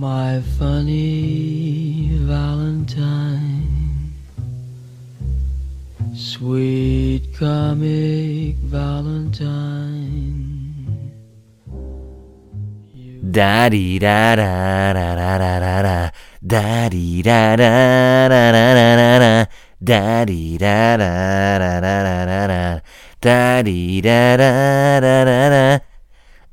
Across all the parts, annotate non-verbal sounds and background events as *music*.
My funny Valentine, sweet comic Valentine. Da dee da da da da da da da. Da da da da da da da da. Da da da da da da da da. Da da da da da da.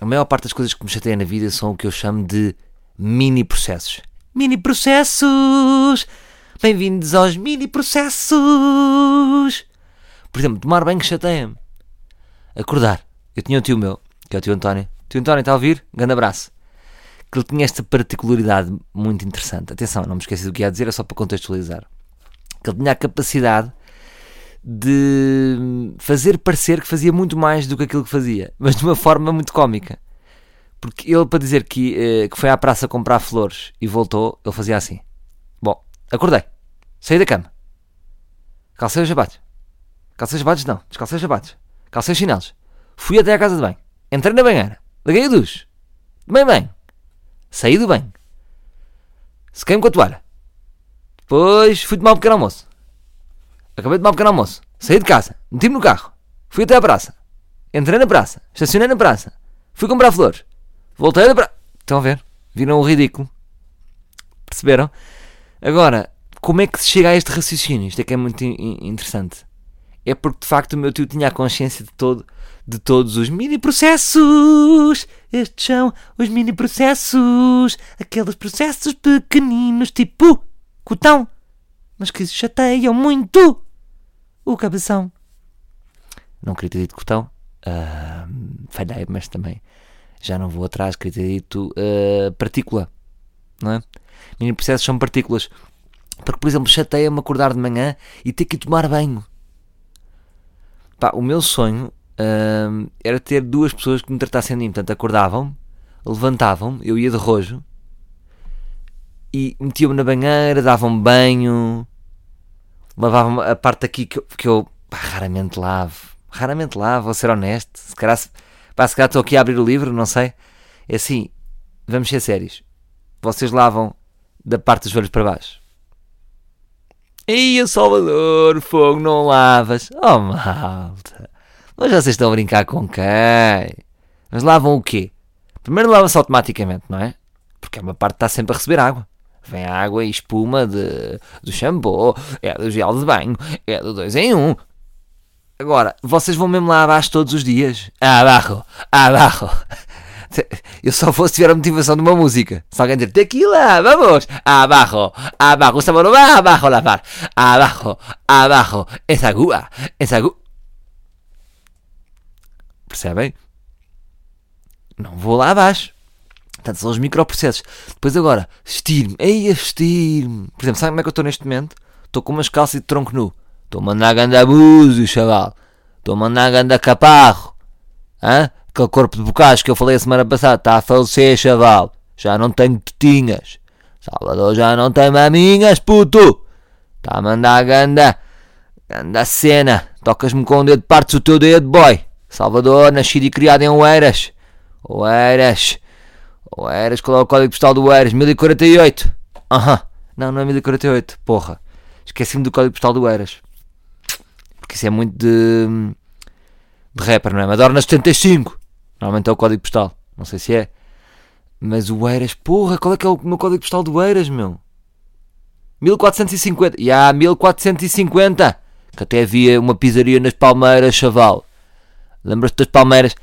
a maior parte das coisas que me chateia na vida são o que eu chamo de mini processos. Mini processos! Bem-vindos aos mini processos! Por exemplo, tomar banho chateia-me. Acordar. Eu tinha um tio meu, que é o tio António. Tio António, está a ouvir? Grande abraço. Que ele tinha esta particularidade muito interessante. Atenção, não me esqueci do que ia dizer, é só para contextualizar. Que ele tinha a capacidade de fazer parecer que fazia muito mais do que aquilo que fazia, *laughs* mas de uma forma muito cómica. Porque ele, para dizer que, eh, que foi à praça comprar flores e voltou, ele fazia assim: Bom, acordei, saí da cama, calcei os sapatos, calcei os sapatos, não, descalcei os sapatos, calcei os chinelos, fui até à casa de banho, entrei na banheira, liguei o duche, tomei bem, saí do banho, sequei-me com a toalha, depois fui tomar um pequeno almoço. Acabei de tomar um pequeno almoço. Saí de casa. Meti-me no carro. Fui até à praça. Entrei na praça. Estacionei na praça. Fui comprar flores. Voltei da praça. Estão a ver? Viram o ridículo? Perceberam? Agora, como é que se chega a este raciocínio? Isto é que é muito interessante. É porque de facto o meu tio tinha a consciência de, todo, de todos os mini processos. Estes são os mini processos. Aqueles processos pequeninos, tipo cotão, mas que chateiam muito o cabeção. Não queria ter dito cotão, uh, falhei, mas também já não vou atrás, queria ter dito uh, partícula, não é? Mini processos são partículas. Porque, por exemplo, chateia-me acordar de manhã e ter que tomar banho. Pá, o meu sonho uh, era ter duas pessoas que me tratassem de mim. Portanto, acordavam, levantavam, eu ia de rojo e metiam-me na banheira, davam-me banho, lavavam a parte aqui que eu, que eu pá, raramente lavo. Raramente lavo, vou ser honesto. Se calhar, pá, se calhar estou aqui a abrir o livro, não sei. É assim, vamos ser sérios. Vocês lavam da parte dos joelhos para baixo. Ia Salvador, fogo, não lavas. Oh malta. Mas vocês estão a brincar com quem? Mas lavam o quê? Primeiro lava-se automaticamente, não é? Porque é uma parte que está sempre a receber água. Vem água e espuma de, do shampoo, é do gel de banho, é do 2 em 1. Um. Agora, vocês vão mesmo lá abaixo todos os dias? Abaixo, abaixo. *laughs* Eu só vou se tiver a motivação de uma música. Se alguém dizer tequila, vamos, abaixo, abaixo, o sabor vai abaixo lavar, abaixo, abaixo, essa agua, essa agua. Percebem? Não vou lá abaixo. Portanto, são os microprocessos. Depois agora, vestir-me. Ei, a vestir-me. Por exemplo, sabe como é que eu estou neste momento? Estou com umas calças de tronco nu. Estou a mandar ganda abuso, chaval. Estou a mandar ganda caparro. Hã? Aquele corpo de bocados que eu falei a semana passada está a falecer, chaval. Já não tenho tetinhas. Salvador já não tem maminhas, puto. Está a mandar ganda. Ganda cena. Tocas-me com o dedo, partes o teu dedo, boy. Salvador, nascido e criado em Oeiras. Oeiras. Oeiras, qual é o código postal do Oeiras? 1048. Aham. Não, não é 1048. Porra. Esqueci-me do código postal do Oeiras. Porque isso é muito de. de rapper, não é? Madorna 75. Normalmente é o código postal. Não sei se é. Mas o Eiras, porra, qual é que é o meu código postal do Eiras, meu? 1450. E há 1450. Que até havia uma pizzaria nas Palmeiras, chaval. Lembras-te das Palmeiras?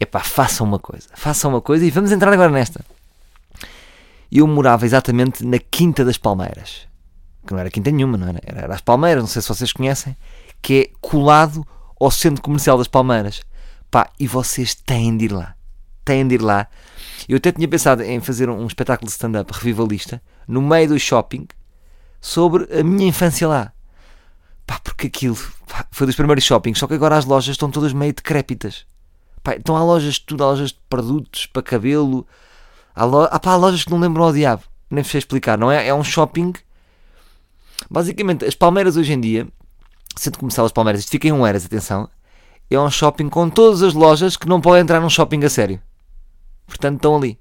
Epá, façam uma coisa. Façam uma coisa e vamos entrar agora nesta. Eu morava exatamente na Quinta das Palmeiras. Que não era quinta nenhuma, não era? Era as Palmeiras, não sei se vocês conhecem. Que é colado ao Centro Comercial das Palmeiras. Pá, e vocês têm de ir lá. Têm de ir lá. Eu até tinha pensado em fazer um espetáculo de stand-up revivalista no meio do shopping sobre a minha infância lá. Pá, porque aquilo pá, foi dos primeiros shoppings, só que agora as lojas estão todas meio decrépitas. Pá, estão há lojas de tudo, há lojas de produtos para cabelo, há, lo... ah, pá, há lojas que não lembram ao diabo, nem sei explicar, não é? É um shopping. Basicamente, as Palmeiras hoje em dia, sendo começar as Palmeiras, isto fica em um eras, atenção, é um shopping com todas as lojas que não podem entrar num shopping a sério. Portanto, estão ali.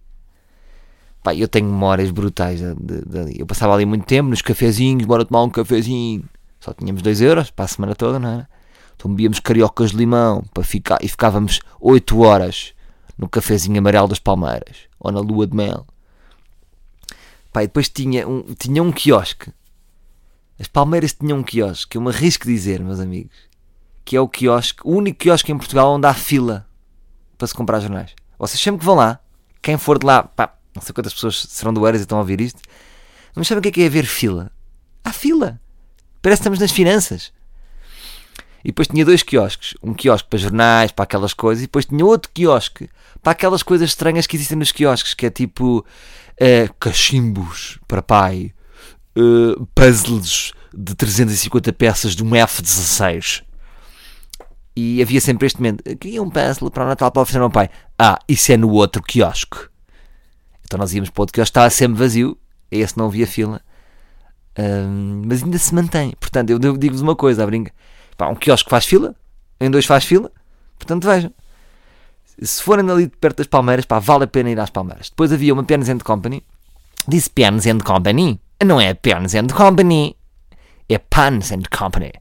Pá, eu tenho memórias brutais dali. Eu passava ali muito tempo nos cafezinhos, bora tomar um cafezinho. Só tínhamos 2 euros para a semana toda, não era? Então bebíamos cariocas de limão para ficar, e ficávamos 8 horas no cafezinho amarelo das Palmeiras ou na lua de mel. Pá, e depois tinha um, tinha um quiosque. As Palmeiras tinham um quiosque, eu me arrisco dizer, meus amigos, que é o quiosque, o único quiosque em Portugal onde há fila para se comprar jornais. Vocês sempre que vão lá, quem for de lá, pá, não sei quantas pessoas serão do Eras e estão a ouvir isto, mas sabem o que é que é haver fila? Há fila. Parece que estamos nas finanças. E depois tinha dois quiosques. Um quiosque para jornais, para aquelas coisas, e depois tinha outro quiosque para aquelas coisas estranhas que existem nos quiosques, que é tipo uh, cachimbos para pai, uh, puzzles de 350 peças de um F-16. E havia sempre este momento: queria um puzzle para o Natal para oferecer ao pai. Ah, isso é no outro quiosque. Então nós íamos para o outro quiosque, estava sempre vazio. Esse não havia fila. Mas ainda se mantém. Portanto, eu digo-vos uma coisa: a brinca. Pá, um quiosque faz fila, em dois faz fila. Portanto, vejam. Se forem ali perto das Palmeiras, pá, vale a pena ir às Palmeiras. Depois havia uma Penns and Company. Disse Penns and Company. Não é Penns and Company. É Pans and Company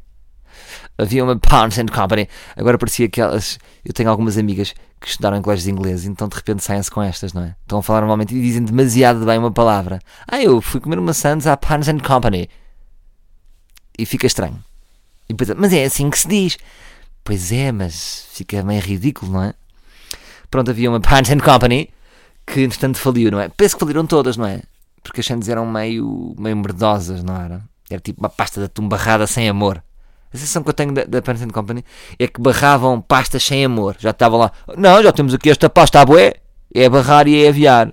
havia uma Barnes and Company. Agora parecia que elas. Eu tenho algumas amigas que estudaram em colégios ingleses, então de repente saem-se com estas, não é? Estão a falar normalmente e dizem demasiado bem uma palavra. Ah, eu fui comer uma Sands à Barnes and Company. E fica estranho. E depois, mas é assim que se diz. Pois é, mas fica meio ridículo, não é? Pronto, havia uma *laughs* Barnes Company que entretanto faliu, não é? Penso que faliram todas, não é? Porque as Sands eram meio, meio merdosas, não era? Era tipo uma pasta de atum barrada sem amor. A sensação que eu tenho da, da Parent Company é que barravam pastas sem amor. Já estavam lá, não, já temos aqui esta pasta bué, é barrar e é aviar.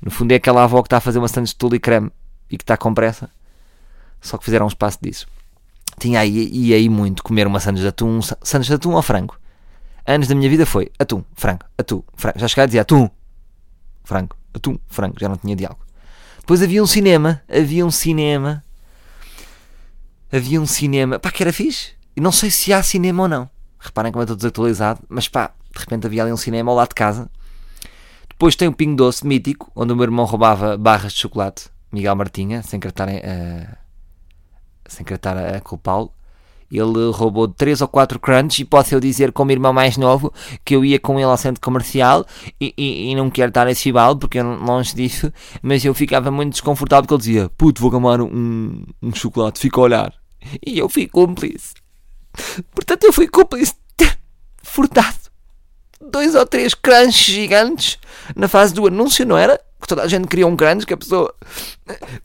No fundo é aquela avó que está a fazer uma sandes de tule e creme e que está com pressa. Só que fizeram um espaço disso. Tinha aí, e aí muito comer uma sandes de atum, sandes de atum ou frango. Anos da minha vida foi atum, frango, atum, frango. Já chegava a dizer atum, frango, atum, frango. Já não tinha diálogo. Depois havia um cinema, havia um cinema havia um cinema, pá, que era fixe. E não sei se há cinema ou não. Reparem como eu estou desatualizado, mas pá, de repente havia ali um cinema ao lado de casa. Depois tem o Pingo Doce mítico, onde o meu irmão roubava barras de chocolate, Miguel Martinha, sem estar a, sem querer estar a culpá-lo. Ele roubou 3 ou 4 crunch e posso eu dizer, como irmão mais novo, que eu ia com ele ao centro comercial e, e, e não quero estar a chibá-lo porque eu longe disso, mas eu ficava muito desconfortável porque ele dizia: Puto, vou gamar um, um chocolate, fica a olhar. E eu fui cúmplice. Portanto, eu fui cúmplice de ter furtado dois ou três crunches gigantes na fase do anúncio, não era? Toda a gente queria um crunch, que a pessoa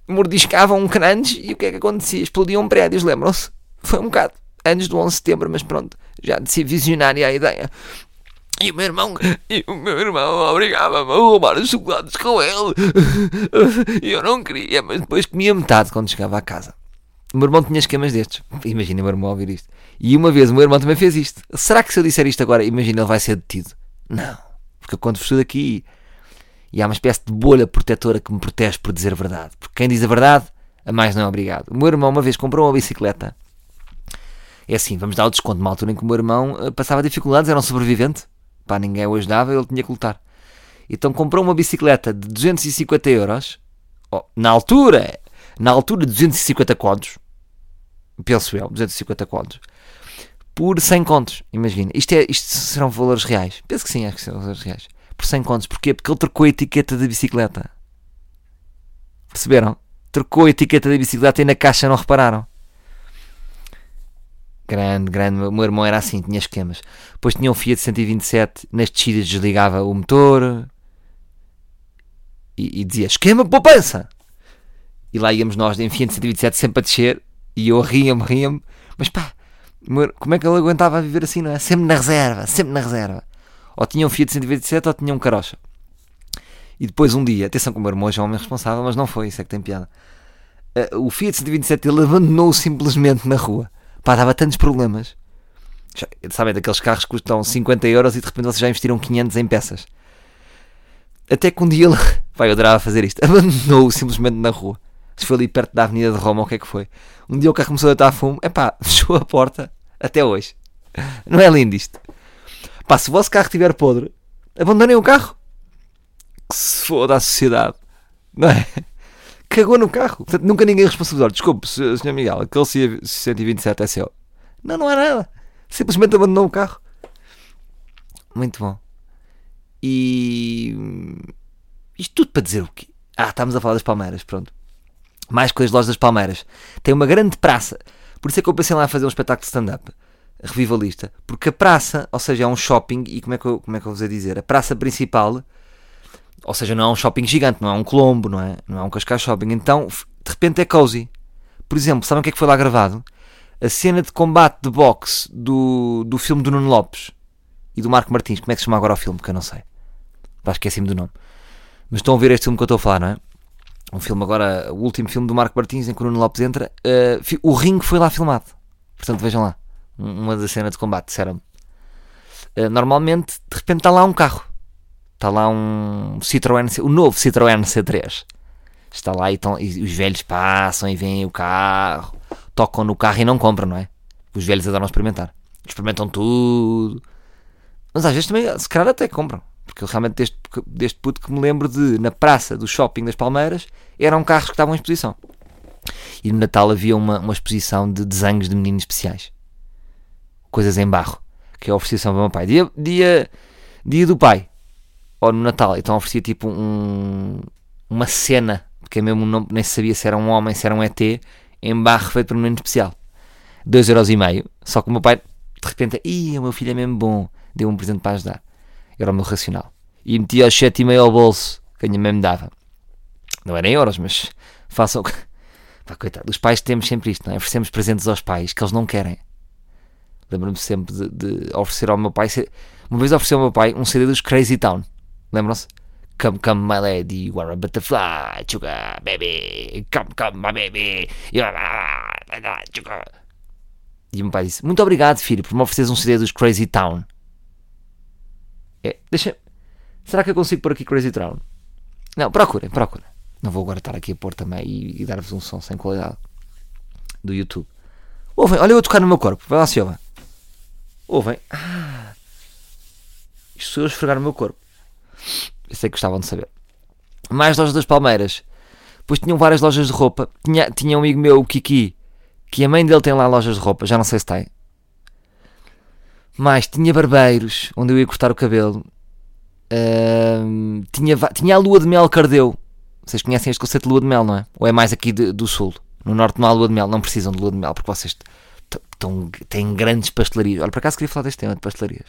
mordiscava um crunch e o que é que acontecia? Explodiam prédios, lembram-se? Foi um bocado antes do 11 de setembro, mas pronto, já de ser visionária a ideia. E o meu irmão, e o meu irmão obrigava-me a roubar os chocolates com ele. E eu não queria, mas depois comia metade quando chegava à casa. O meu irmão tinha esquemas destes. Imagina o meu irmão ouvir isto. E uma vez o meu irmão também fez isto. Será que se eu disser isto agora, imagina, ele vai ser detido? Não. Porque quando fui daqui e há uma espécie de bolha protetora que me protege por dizer a verdade. Porque quem diz a verdade, a mais não é obrigado. O meu irmão uma vez comprou uma bicicleta é assim, vamos dar o desconto numa altura em que o meu irmão uh, passava dificuldades, era um sobrevivente, pá, ninguém o ajudava, ele tinha que lutar. Então comprou uma bicicleta de 250 euros, oh, na altura, na altura 250 contos, penso eu, 250 contos, por 100 contos, imagina. Isto, é, isto serão valores reais. Penso que sim, acho que serão valores reais. Por 100 contos. Porquê? Porque ele trocou a etiqueta da bicicleta. Perceberam? Trocou a etiqueta da bicicleta e na caixa não repararam. Grande, grande. O meu irmão era assim, tinha esquemas. Depois tinha um Fiat 127, nas descidas desligava o motor e, e dizia esquema poupança. E lá íamos nós em Fiat 127 sempre a descer e eu ria-me, ria-me. Mas pá, como é que ele aguentava viver assim, não é? Sempre na reserva, sempre na reserva. Ou tinha um Fiat 127 ou tinha um carocha. E depois um dia, atenção que o meu irmão é um homem responsável, mas não foi, isso é que tem piada. Uh, o Fiat 127 ele abandonou simplesmente na rua. Pá, dava tantos problemas. Já, sabem, daqueles carros que custam 50 euros e de repente vocês já investiram 500 em peças. Até que um dia ele, *laughs* vai, eu adorava fazer isto, abandonou simplesmente na rua. Se foi ali perto da Avenida de Roma, o que é que foi? Um dia o carro começou a estar fumo, é pá, *laughs* fechou a porta, até hoje. Não é lindo isto? Pá, se o vosso carro estiver podre, abandonem o carro. Que se foda a sociedade. Não é? Cagou no carro. Portanto, nunca ninguém responsabilizou. Desculpe, Sr. Miguel, aquele 127 é seu. Não, não é nada. Simplesmente abandonou o carro. Muito bom. E. Isto tudo para dizer o quê? Ah, estamos a falar das Palmeiras, pronto. Mais coisas lojas das Palmeiras. Tem uma grande praça. Por isso é que eu pensei lá a fazer um espetáculo de stand-up revivalista. Porque a praça, ou seja, é um shopping, e como é que eu, como é que eu vos ia dizer? A praça principal, ou seja, não é um shopping gigante, não é um Colombo, não é, não é um Cascais Shopping. Então, de repente é cozy. Por exemplo, sabem o que é que foi lá gravado? A cena de combate de boxe do, do filme do Nuno Lopes e do Marco Martins. Como é que se chama agora o filme? Que eu não sei. Esqueci-me do nome. Mas estão a ver este filme que eu estou a falar, não é? Um filme agora, o último filme do Marco Martins em que o Nuno Lopes entra. Uh, o ringue foi lá filmado. Portanto, vejam lá uma da cena de combate, disseram uh, normalmente, de repente está lá um carro. Está lá um Citroën, o novo Citroën C3. Está lá e, e os velhos passam e veem o carro, tocam no carro e não compram, não é? Os velhos adoram experimentar. Experimentam tudo. Mas às vezes também, se calhar até compram. Porque eu realmente, deste, deste puto que me lembro de, na praça do shopping das Palmeiras, eram carros que estavam em exposição. E no Natal havia uma, uma exposição de desenhos de meninos especiais coisas em barro, que eu oferecia para o meu pai. Dia, dia, dia do pai, ou no Natal, então oferecia tipo um, uma cena, porque mesmo não, nem sabia se era um homem, se era um ET, em barro feito por um menino especial. 2,5€, só que o meu pai, de repente, ia, o meu filho é mesmo bom, deu um presente para ajudar. Era o meu racional. E metia os 7,5€ ao bolso, que a minha mãe me dava. Não eram euros, mas façam. *laughs* Pá, coitado, os pais temos sempre isto, não é? Oferecemos presentes aos pais que eles não querem. Lembro-me sempre de, de, oferecer ao meu pai. Uma vez ofereci ao meu pai um CD dos Crazy Town. Lembram-se? Come, come, my lady, you are a butterfly, sugar, baby. Come, come, my baby, you are a sugar. E o meu pai disse: Muito obrigado, filho, por me ofereceres um CD dos Crazy Town. É, deixa. Será que eu consigo pôr aqui Crazy Town? Não, procurem, procurem. Não vou agora estar aqui a pôr também e, e dar-vos um som sem qualidade do YouTube. Ouvem, olha eu a tocar no meu corpo. Vai lá, Silva. Ouvem. Ah, isto sou eu a esfregar no meu corpo. Eu sei que gostavam de saber. Mais lojas das Palmeiras. Depois tinham várias lojas de roupa. Tinha, tinha um amigo meu, o Kiki, que a mãe dele tem lá lojas de roupa. Já não sei se tem. Mais, tinha barbeiros, onde eu ia cortar o cabelo. Uh, tinha, tinha a lua de mel Cardeu. Vocês conhecem este conceito de lua de mel, não é? Ou é mais aqui de, do sul? No norte não há lua de mel. Não precisam de lua de mel, porque vocês tão, têm grandes pastelarias. Olha, por acaso queria falar deste tema de pastelarias.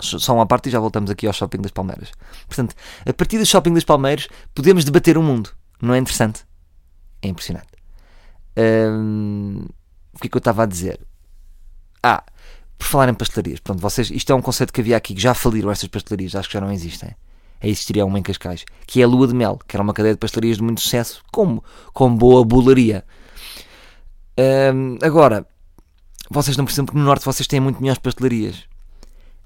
Só uma parte e já voltamos aqui ao Shopping das Palmeiras. Portanto, a partir do Shopping das Palmeiras podemos debater o mundo. Não é interessante? É impressionante. Hum, o que é que eu estava a dizer? Ah, por falar em pastelarias. Pronto, vocês, isto é um conceito que havia aqui que já faliram estas pastelarias, acho que já não existem. Aí existiria uma em Cascais, que é a Lua de Mel, que era uma cadeia de pastelarias de muito sucesso, com, com boa bolaria. Hum, agora, vocês não precisam, porque no Norte vocês têm muito melhores pastelarias.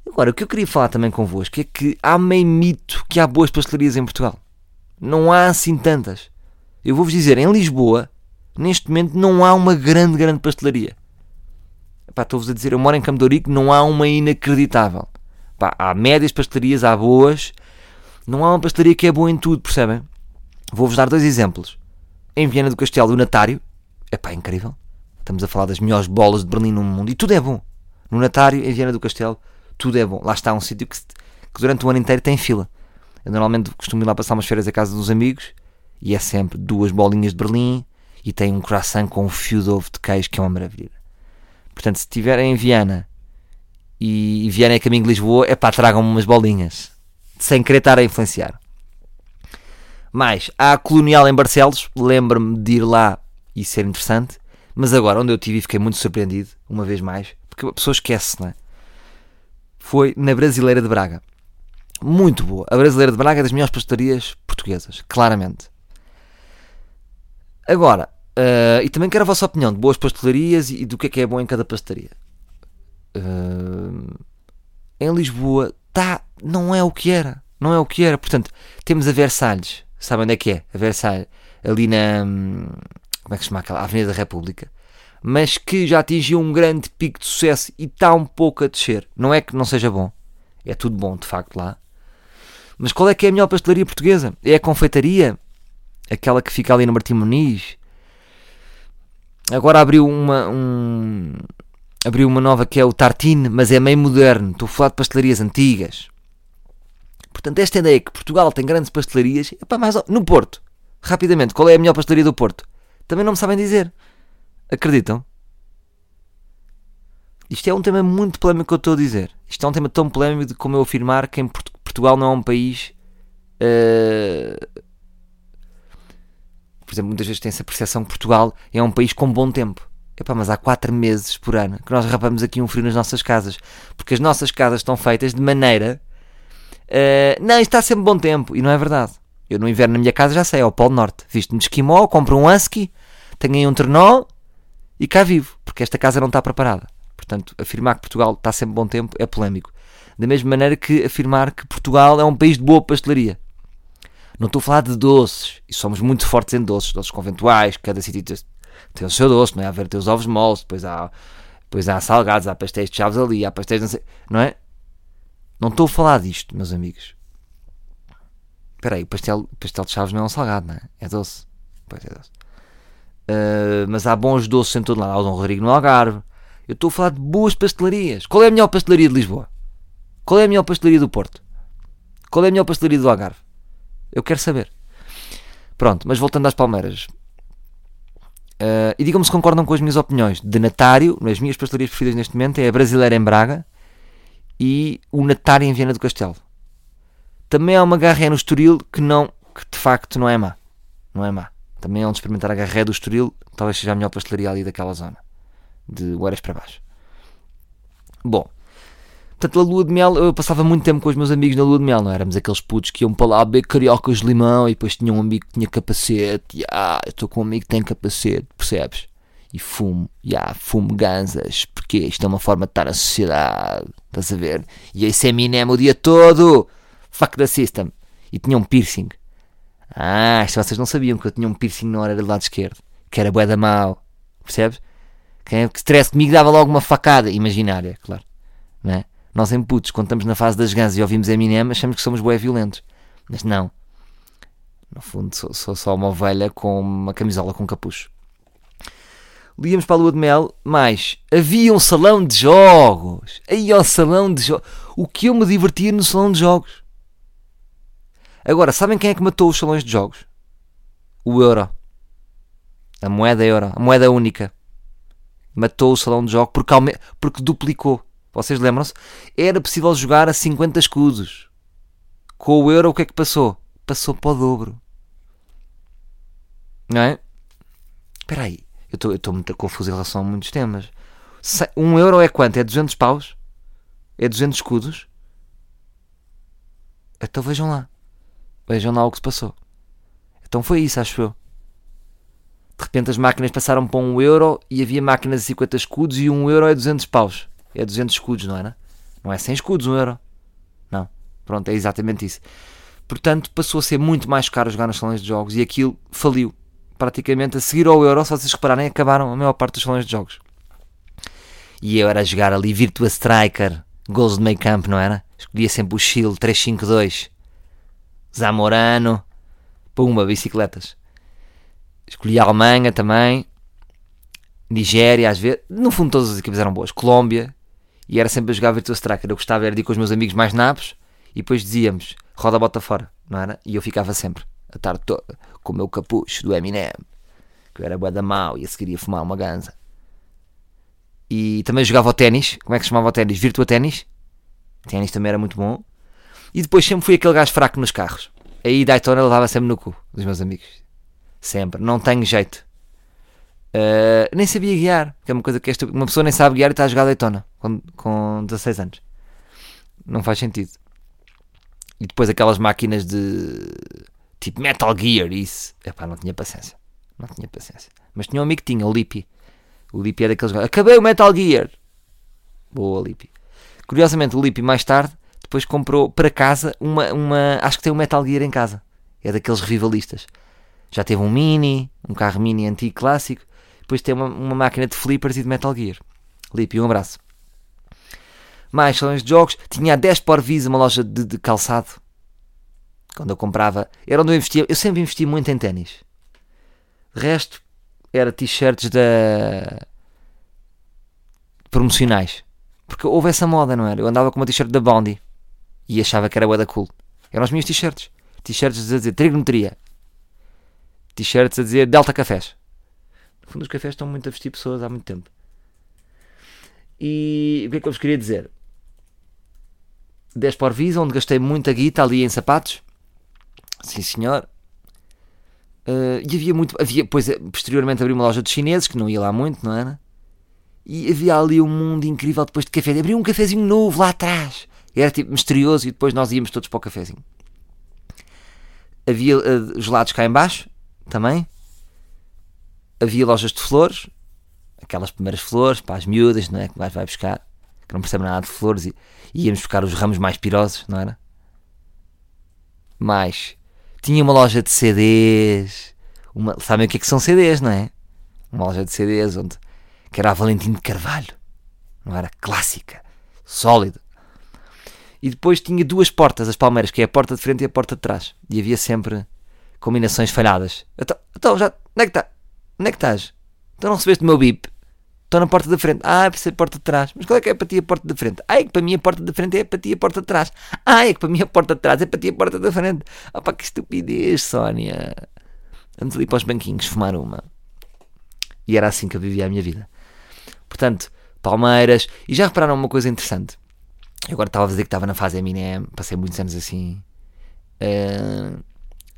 Agora, o que eu queria falar também convosco é que há meio mito que há boas pastelarias em Portugal. Não há assim tantas. Eu vou-vos dizer, em Lisboa, neste momento, não há uma grande, grande pastelaria. Estou-vos a dizer, eu moro em Ourique, não há uma inacreditável. Pá, há médias pastelarias, há boas. Não há uma pastelaria que é boa em tudo, percebem? Vou-vos dar dois exemplos. Em Viana do Castelo, o Natário. É pá, incrível. Estamos a falar das melhores bolas de Berlim no mundo e tudo é bom. No Natário, em Viana do Castelo, tudo é bom. Lá está um sítio que, que, durante o ano inteiro tem fila. Eu normalmente costumo ir lá passar umas férias à casa dos amigos e é sempre duas bolinhas de Berlim e tem um croissant com um fio de ovo de queijo que é uma maravilha. Portanto, se estiverem em Viana e, e vierem a caminho de Lisboa, é pá, tragam-me umas bolinhas. Sem querer estar a influenciar. Mais, há a Colonial em Barcelos, lembro-me de ir lá e ser interessante. Mas agora, onde eu tive e fiquei muito surpreendido, uma vez mais, porque a pessoa esquece, não é? Foi na Brasileira de Braga. Muito boa. A brasileira de Braga é das melhores pastelarias portuguesas, claramente. Agora, uh, e também quero a vossa opinião de boas pastelarias e, do que é que é bom em cada pastelaria. Uh, em Lisboa, tá, não é o que era. Não é o que era. Portanto, temos a Versalhes. Sabem onde é que é? A Versalhes. Ali na. Como é que se chama aquela? Avenida da República. Mas que já atingiu um grande pico de sucesso e está um pouco a descer. Não é que não seja bom. É tudo bom, de facto, lá. Mas qual é que é a melhor pastelaria portuguesa? É a confeitaria? Aquela que fica ali no Martim Muniz? Agora abriu uma, um, abriu uma nova que é o Tartine, mas é meio moderno. Estou a falar de pastelarias antigas. Portanto, esta ideia que Portugal tem grandes pastelarias, epá, mais no Porto. Rapidamente, qual é a melhor pastelaria do Porto? Também não me sabem dizer. Acreditam? Isto é um tema muito polémico que eu estou a dizer. Isto é um tema tão polémico de como eu afirmar que em Portugal não é um país. Uh... Por exemplo, muitas vezes tem essa percepção que Portugal é um país com bom tempo. Epá, mas há 4 meses por ano que nós rapamos aqui um frio nas nossas casas. Porque as nossas casas estão feitas de maneira. Uh, não, isto está sempre bom tempo. E não é verdade. Eu no inverno na minha casa já sei, é o Polo Norte. Visto-me de esquimó, compro um husky, tenho aí um trenó e cá vivo. Porque esta casa não está preparada. Portanto, afirmar que Portugal está sempre bom tempo é polémico. Da mesma maneira que afirmar que Portugal é um país de boa pastelaria. Não estou a falar de doces. E somos muito fortes em doces. Doces conventuais, cada sítio tem o seu doce, não é? Há ver, os ovos moles, depois há, depois há salgados, há pastéis de chaves ali, há pastéis, não sei, não é? Não estou a falar disto, meus amigos. Espera aí, o pastel, pastel de chaves não é um salgado, não é? É doce. Pois é doce. Uh, mas há bons doces em todo lado. Há o Dom Rodrigo no Algarve. Eu estou a falar de boas pastelarias. Qual é a melhor pastelaria de Lisboa? Qual é a melhor pastelaria do Porto? Qual é a melhor pastelaria do Algarve? Eu quero saber. Pronto, mas voltando às Palmeiras. Uh, e digam-me se concordam com as minhas opiniões. De Natário, as minhas pastelarias preferidas neste momento é a Brasileira em Braga e o Natário em Viana do Castelo. Também há uma garré no Estoril que, não, que de facto não é má. Não é má. Também é onde experimentar a garré do Estoril, talvez seja a melhor pastelaria ali daquela zona. De Oeiras para baixo. Bom, Portanto, a lua de mel, eu passava muito tempo com os meus amigos na lua de mel, não éramos aqueles putos que iam para lá beber cariocas de limão e depois tinha um amigo que tinha capacete. E, ah, eu estou com um amigo que tem capacete, percebes? E fumo, yeah, fumo ganzas, porque isto é uma forma de estar na sociedade, estás a ver? E esse Eminem o dia todo, fuck the system. E tinha um piercing. Ah, isto vocês não sabiam que eu tinha um piercing na hora do lado esquerdo, que era bué da mau, percebes? Quem é que stress comigo dava logo uma facada imaginária, claro, não é? Nós em putos, quando estamos na fase das ganzas e ouvimos Eminem, achamos que somos bué violentos. Mas não. No fundo, sou, sou só uma ovelha com uma camisola com capucho. Líamos para a lua de mel, mas havia um salão de jogos. Aí ao salão de jogos. O que eu me divertia no salão de jogos. Agora, sabem quem é que matou os salões de jogos? O euro. A moeda euro. A moeda única. Matou o salão de jogos porque, porque duplicou. Vocês lembram-se? Era possível jogar a 50 escudos. Com o euro, o que é que passou? Passou para o dobro. Não é? Espera aí. Eu estou muito confuso em relação a muitos temas. Um euro é quanto? É 200 paus? É 200 escudos? Então vejam lá. Vejam lá o que se passou. Então foi isso, acho eu. De repente as máquinas passaram para um euro e havia máquinas de 50 escudos e um euro é 200 paus é 200 escudos, não era? Não é 100 escudos, um euro. Não. Pronto, é exatamente isso. Portanto, passou a ser muito mais caro jogar nos salões de jogos e aquilo faliu. Praticamente a seguir ao euro, se vocês repararem, acabaram a maior parte dos salões de jogos. E eu era jogar ali Virtua Striker, gols de meio campo, não era? Escolhia sempre o Chile 352, Zamorano, pumba, bicicletas. Escolhi a Alemanha também, Nigéria, às vezes. No fundo, todas as equipas eram boas. Colômbia, e era sempre a jogar Virtua Striker. Eu gostava era de ir com os meus amigos mais nabos e depois dizíamos roda a bota fora, não era? E eu ficava sempre a tarde toda com o meu capucho do Eminem, que eu era bué da mau e a seguir ia fumar uma ganza. E também jogava o ténis, como é que se chamava o ténis? Virtua Ténis. Ténis também era muito bom. E depois sempre fui aquele gajo fraco nos carros. Aí Daytona levava sempre no cu dos meus amigos. Sempre. Não tenho jeito. Uh, nem sabia guiar, que é uma coisa que esta, uma pessoa nem sabe guiar e está a jogar Daytona com, com 16 anos. Não faz sentido. E depois aquelas máquinas de tipo Metal Gear, isso. Epá, não tinha paciência. Não tinha paciência. Mas tinha um amigo que tinha, o Lippy. O Lippy é daqueles. Acabei o Metal Gear! Boa, Lippy. Curiosamente, o Lippy mais tarde depois comprou para casa uma, uma. Acho que tem um Metal Gear em casa. É daqueles rivalistas. Já teve um Mini, um carro Mini antigo clássico. Depois tem uma, uma máquina de flippers e de Metal Gear. Lippy, um abraço. Mais salões de jogos. Tinha a 10 por Visa, uma loja de, de calçado. Quando eu comprava. Era onde eu investia. Eu sempre investi muito em ténis. De resto, era t-shirts da. promocionais. Porque houve essa moda, não era? Eu andava com uma t-shirt da Bondi e achava que era bué da cool. Eram os meus t-shirts. T-shirts a dizer trigonometria. T-shirts a dizer Delta Cafés. No fundo, os cafés estão muito a vestir pessoas há muito tempo. E o que é que eu vos queria dizer? 10 por Visa, onde gastei muita guita ali em sapatos. Sim, senhor. Uh, e havia muito. Havia, pois, posteriormente abri uma loja de chineses, que não ia lá muito, não era? E havia ali um mundo incrível depois de café. Abri um cafezinho novo lá atrás. Era tipo misterioso e depois nós íamos todos para o cafezinho. Havia uh, gelados cá embaixo também. Havia lojas de flores. Aquelas primeiras flores para as miúdas, não é? Que mais vai buscar. Que não percebe nada de flores. E, e íamos buscar os ramos mais pirosos, não era? Mais. Tinha uma loja de CDs. Uma, sabem o que é que são CDs, não é? Uma loja de CDs onde que era a Valentim de Carvalho, não era? Clássica, sólida. E depois tinha duas portas, as palmeiras, que é a porta de frente e a porta de trás. E havia sempre combinações falhadas. Então, então já, onde é que está? Onde é que estás? Então não recebeste o meu bip? Estou na porta da frente. Ah, é para ser a porta de trás. Mas qual é que é para ti a porta da frente? Ah, é que para mim a porta da frente é para ti a porta de trás. Ah, é que para mim a porta de trás é para ti a porta da frente. Ah, pá, que estupidez, Sónia. Vamos ali para os banquinhos fumar uma. E era assim que eu vivia a minha vida. Portanto, Palmeiras. E já repararam uma coisa interessante? Eu agora estava a dizer que estava na fase Eminem, passei muitos anos assim. Uh,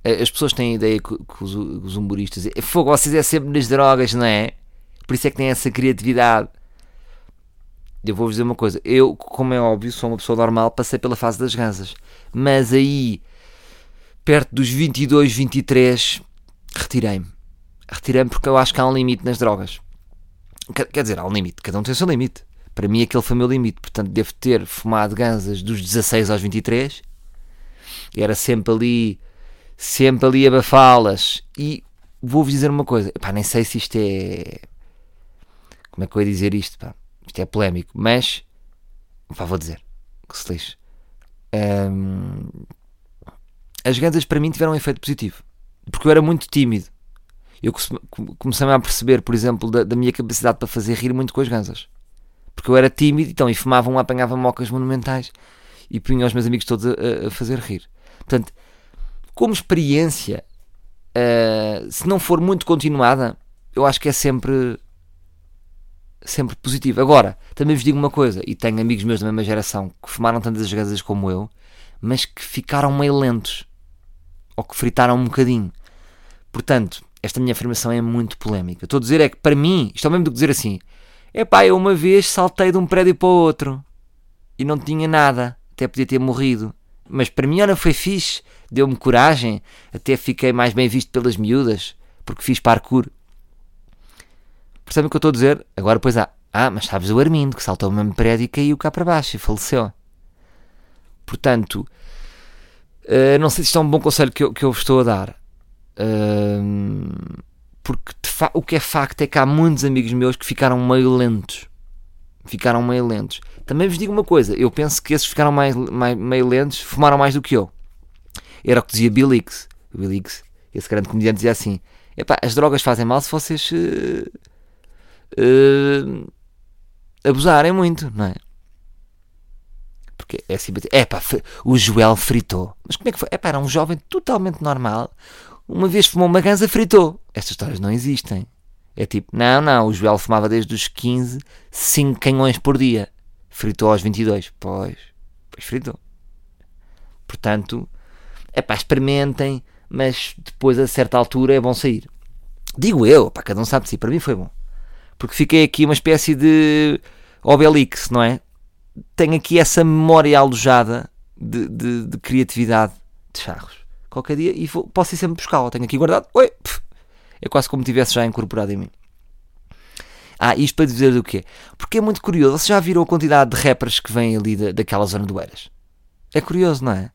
as pessoas têm a ideia que, que os, humoristas. Fogo, vocês é sempre nas drogas, não é? Por isso é que tem essa criatividade. Eu vou-vos dizer uma coisa. Eu, como é óbvio, sou uma pessoa normal, passei pela fase das gansas. Mas aí, perto dos 22, 23, retirei-me. Retirei-me porque eu acho que há um limite nas drogas. Quer dizer, há um limite, cada um tem o seu limite. Para mim, aquele foi o meu limite. Portanto, devo ter fumado ganzas dos 16 aos 23. Era sempre ali, sempre ali abafá-las. E vou-vos dizer uma coisa. Pá, nem sei se isto é. Como é que eu ia dizer isto? Pá? Isto é polémico, mas. Pá, vou dizer. Que se lixe. As ganzas para mim tiveram um efeito positivo. Porque eu era muito tímido eu comecei a perceber, por exemplo, da, da, minha capacidade para fazer rir muito com as ganzas. Porque eu era tímido, então, e fumava um, apanhava mocas monumentais e punha os meus amigos todos a, a fazer rir. Portanto, como experiência, uh, se não for muito continuada, eu acho que é sempre sempre positivo. Agora, também vos digo uma coisa, e tenho amigos meus da mesma geração que fumaram tantas ganzas como eu, mas que ficaram meio lentos ou que fritaram um bocadinho. Portanto, esta minha afirmação é muito polémica. Estou a dizer é que, para mim, isto é o mesmo do que dizer assim: é pá, eu uma vez saltei de um prédio para o outro e não tinha nada, até podia ter morrido. Mas para mim, olha, foi fixe, deu-me coragem, até fiquei mais bem visto pelas miúdas, porque fiz parkour. Percebem o que eu estou a dizer? Agora, pois há. Ah, mas sabes o Armindo, que saltou o mesmo prédio e caiu cá para baixo e faleceu. Portanto, uh, não sei se isto é um bom conselho que eu, que eu vos estou a dar porque o que é facto é que há muitos amigos meus que ficaram meio lentos. Ficaram meio lentos. Também vos digo uma coisa: eu penso que esses ficaram mais, mais meio lentos fumaram mais do que eu. Era o que dizia Bill Hicks. Bill Hicks, esse grande comediante, dizia assim: Epá, as drogas fazem mal se vocês uh, uh, abusarem muito, não é? Porque é assim, é pá, o Joel fritou. Mas como é que foi? É pá, era um jovem totalmente normal, uma vez fumou uma ganza, fritou. Estas histórias não existem. É tipo, não, não, o Joel fumava desde os 15, 5 canhões por dia. Fritou aos 22. Pois, pois fritou. Portanto, é pá, experimentem, mas depois a certa altura é bom sair. Digo eu, pá, cada um sabe de si, para mim foi bom. Porque fiquei aqui uma espécie de Obelix, não é? Tenho aqui essa memória alojada de, de, de criatividade de charros. Qualquer dia e vou, posso ir sempre buscá-lo. Tenho aqui guardado. Oi! É quase como tivesse já incorporado em mim. Ah, isto para dizer o quê? Porque é muito curioso. Vocês já viram a quantidade de rappers que vêm ali da, daquela zona do Eiras? É curioso, não é?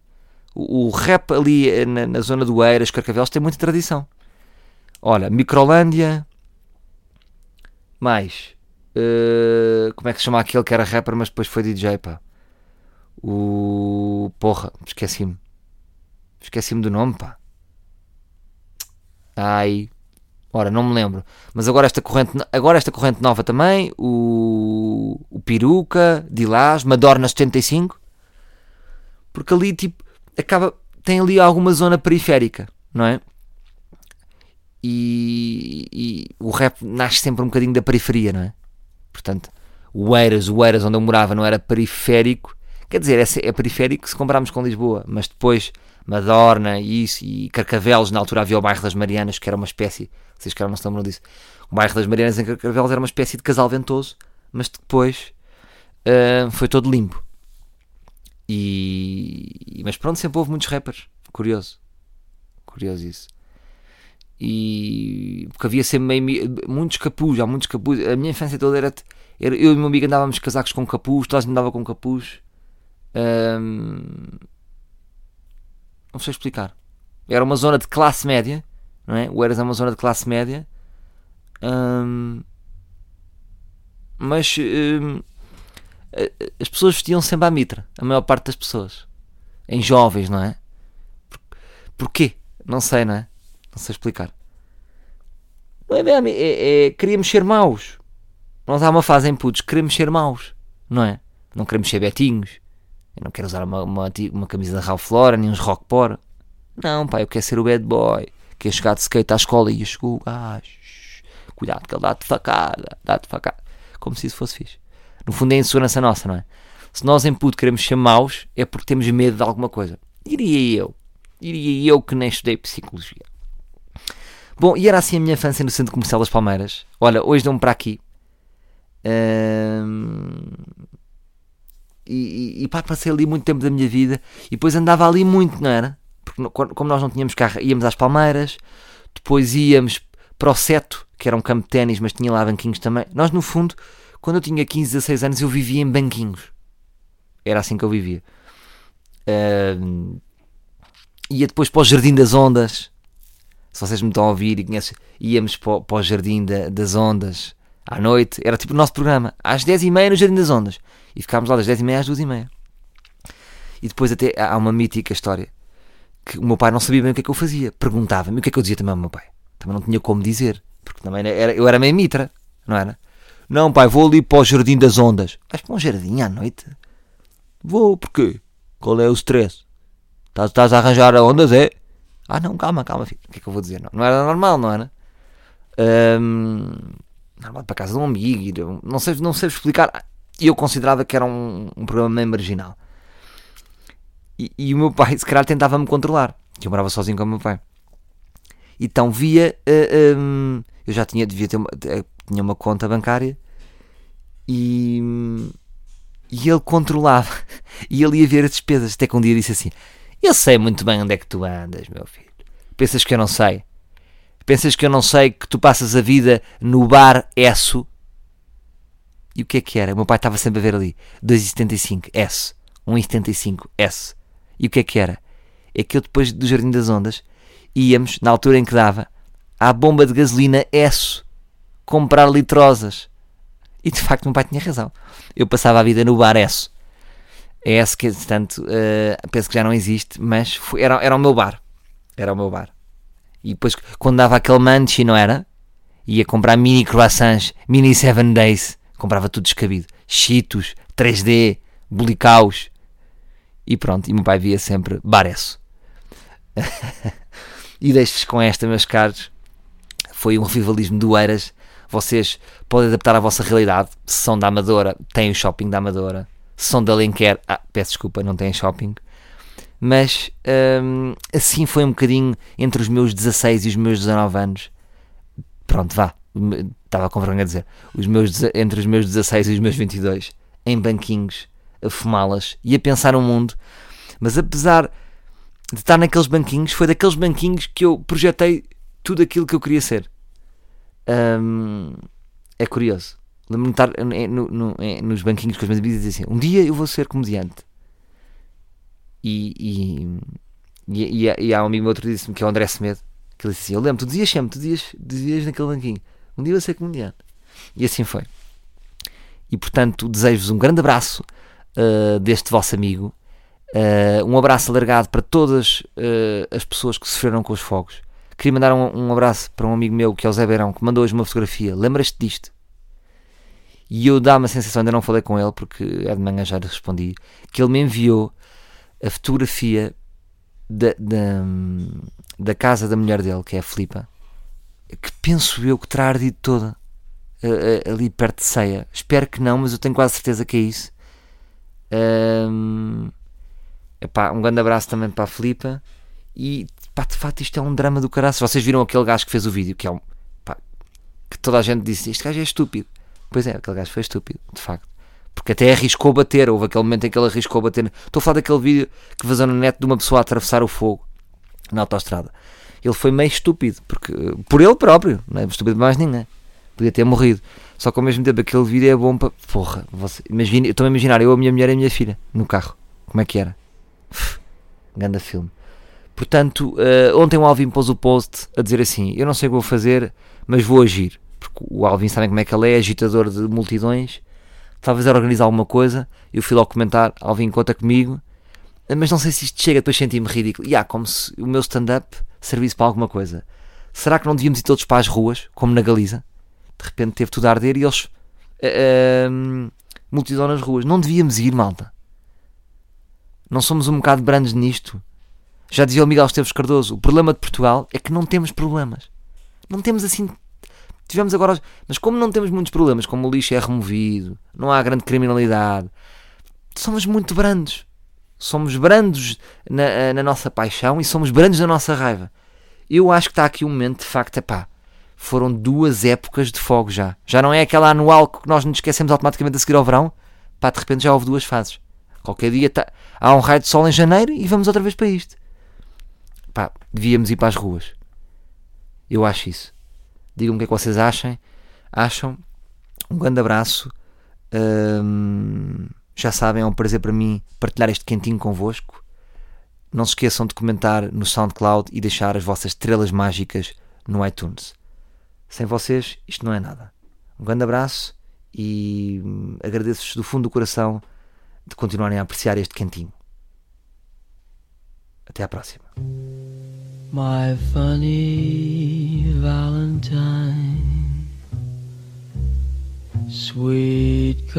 O, o rap ali eh, na, na, zona do Eiras, Carcavelos, tem muita tradição. Olha, Microlândia. Mais. Uh, como é que se chama aquele que era rapper, mas depois foi DJ, pá? O. Porra, esqueci-me. Esqueci-me do nome, pá. Ai. Ora, não me lembro. Mas agora esta corrente, agora esta corrente nova também. O. O Peruca, Dilás, Madorna 75. Porque ali, tipo, acaba. Tem ali alguma zona periférica, não é? E, e, o rap nasce sempre um bocadinho da periferia, não é? Portanto, o Eiras, o Eiras onde eu morava não era periférico, quer dizer, é, é periférico se compararmos com Lisboa, mas depois Madorna e isso, e Carcavelos, na altura havia o bairro das Marianas, que era uma espécie, vocês que não se lembram disso, o bairro das Marianas em Carcavelos era uma espécie de casal ventoso, mas depois uh, foi todo limpo. E, mas pronto, sempre houve muitos rappers, curioso, curioso isso e porque havia sempre meio, muitos capuz, há muitos capuz. A minha infância toda era, era eu e o meu amigo andávamos casacos com capuz, toda a gente andava com capuz. Não sei explicar. Era uma zona de classe média, não é? O Eras é uma zona de classe média, mas as pessoas vestiam sempre à mitra, a maior parte das pessoas, em jovens, não é? Por, porquê? Não sei, não é? Não sei explicar. Não é mesmo? É, é, queríamos ser maus. Nós há uma fase em putos, queremos ser maus. Não é? Não queremos ser betinhos. Eu não quero usar uma, uma, uma camisa de Ralph Lauren nem uns Rockport. Não, pá, eu quero ser o bad boy. Quer chegar de skate à escola e chegou, ah, cuidado que ele dá-te facada, dá-te facada. Como se isso fosse fixe. No fundo é insegurança nossa, não é? Se nós em puto queremos ser maus, é porque temos medo de alguma coisa. Diria eu. Diria eu que nem estudei psicologia. Bom, e era assim a minha infância no Centro Comercial das Palmeiras. Olha, hoje dão-me para aqui. E, e pá, passei ali muito tempo da minha vida. E depois andava ali muito, não era? Porque como nós não tínhamos carro, íamos às Palmeiras. Depois íamos para o Seto, que era um campo de ténis, mas tinha lá banquinhos também. Nós, no fundo, quando eu tinha 15, 16 anos, eu vivia em banquinhos. Era assim que eu vivia. Uh, ia depois para o Jardim das Ondas se vocês me estão a ouvir e conhecem, íamos para, para o Jardim da, das Ondas à noite, era tipo o nosso programa, às 10h30 no Jardim das Ondas, e ficámos lá das 10h30 às 2h30. E depois até há uma mítica história que o meu pai não sabia bem o que é que eu fazia, perguntava-me o que é que eu dizia também ao meu pai. Também não tinha como dizer, porque também era, eu era meio mitra, não era? Não, pai, vou ali para o Jardim das Ondas. Vais para um jardim à noite? Vou, porquê? Qual é o stress? Estás, a arranjar ondas, é? Ah, não, calma, calma, filho. O que é que eu vou dizer? Não, não era normal, não era? Um, normal para casa de um amigo, não sei, não sei explicar. E eu considerava que era um, um programa meio marginal. E, e, o meu pai, *laughs* se calhar, tentava-me controlar. Que eu morava sozinho com o meu pai. Então via. Uh, um, eu já tinha, devia ter uma, eh, tinha uma conta bancária e, e ele controlava. *laughs* E ele ia ver as despesas. Até que um dia disse assim: eu sei muito bem onde é que tu andas, meu filho. Pensas que eu não sei? Pensas que eu não sei que tu passas a vida no bar Esso? E o que é que era? O meu pai estava sempre a ver ali. 2,75 S. 1,75 S. E o que é que era? É que eu depois do Jardim das Ondas íamos, na altura em que dava, à bomba de gasolina Esso comprar litrosas. E de facto meu pai tinha razão. Eu passava a vida no bar Esso. É esse que, portanto, uh, penso que já não existe, mas foi, era, era o meu bar. Era o meu bar. E depois, quando dava aquele manche, não era? Ia comprar mini croissants, mini seven days, comprava tudo descabido. Cheetos, 3D, bolicaus. E pronto, e meu pai via sempre baresso. *laughs* e deixo-vos com esta, meus caros. Foi um revivalismo do Eiras. Vocês podem adaptar à vossa realidade. Se são da Amadora, tem o shopping da Amadora são de Alenquer, ah, peço desculpa, não tem shopping, mas hum, assim foi um bocadinho entre os meus 16 e os meus 19 anos. Pronto, vá, estava com vergonha a dizer, os meus, entre os meus 16 e os meus 22, em banquinhos, a fumá-las e a pensar o mundo. Mas apesar de estar naqueles banquinhos, foi daqueles banquinhos que eu projetei tudo aquilo que eu queria ser. É curioso. Lembro-me de estar no- no- nos banquinhos com os meus amigos e dizer assim: um dia eu vou ser comediante. E, e, e, e há um amigo meu outro disse-me que é o André Semedo, que ele disse assim: Eu lembro, tu dizias sempre, tu dizias, dizias naquele banquinho, um dia eu vou ser comediante. E assim foi. E portanto, desejo-vos um grande abraço uh, deste vosso amigo. Uh, um abraço alargado para todas uh, as pessoas que sofreram com os fogos. Queria mandar um, um abraço para um amigo meu que é o Zé Beirão, que mandou hoje uma fotografia. Lembras-te disto? E eu dá uma sensação, ainda não falei com ele porque é de manhã já lhe respondi, que ele me enviou a fotografia da, da, da casa da mulher dele, que é a Filipa, que penso eu que terá ardido toda eh, ali perto de ceia. Espero que não, mas eu tenho quase certeza que é isso. Ahm, epá, um grande abraço também para a Filipa. E pá, de facto, isto é um drama do caralho. Vocês viram aquele gajo que fez o vídeo, que é um que toda a gente disse: Este gajo é estúpido. Pois é, aquele gajo foi estúpido, de facto. Porque até arriscou bater. Houve aquele momento em que ele arriscou bater. Estou a falar daquele vídeo que vazou na net de uma pessoa a atravessar o fogo na autostrada. Ele foi meio estúpido, porque por ele próprio, não é estúpido de mais ninguém. Podia ter morrido. Só que ao mesmo tempo aquele vídeo é bom para. Porra, você... Imagine... estou a imaginar eu, a minha mulher e a minha filha no carro. Como é que era? Uf, Ganda filme. Portanto, eh, ontem o Alvin pôs o post a dizer assim: Eu não sei o que vou fazer, mas vou agir. Porque o Alvin sabem como é que ele é, agitador de multidões. Talvez era organizar alguma coisa. Eu fui logo comentar: Alvin, conta comigo. Eh, Mas não sei se isto chega, depois senti-me ridículo. E há como se o meu stand-up servisse para alguma coisa. Será que não devíamos ir todos para as ruas, como na Galiza? De repente teve tudo a arder e eles. eh, eh, multidão nas ruas. Não devíamos ir, malta. Não somos um bocado brandos nisto. Já dizia o Miguel Esteves Cardoso: o problema de Portugal é que não temos problemas. Não temos assim. Tivemos agora. Mas como não temos muitos problemas, como o lixo é removido, não há grande criminalidade, somos muito brandos. Somos brandos na, na nossa paixão e somos brandos na nossa raiva. Eu acho que está aqui um momento, de facto, pá. Foram duas épocas de fogo já. Já não é aquela anual que nós nos esquecemos automaticamente a seguir ao verão. Pá, de repente já houve duas fases. Qualquer dia tá, há um raio de sol em janeiro e vamos outra vez para isto. Pá, devíamos ir para as ruas. Eu acho isso. Digam-me o que é que vocês achem. Acham. Um grande abraço. Hum, já sabem, é um prazer para mim partilhar este quentinho convosco. Não se esqueçam de comentar no SoundCloud e deixar as vossas estrelas mágicas no iTunes. Sem vocês, isto não é nada. Um grande abraço e hum, agradeço-vos do fundo do coração de continuarem a apreciar este quentinho. Até à próxima. My funny Valentine, sweet.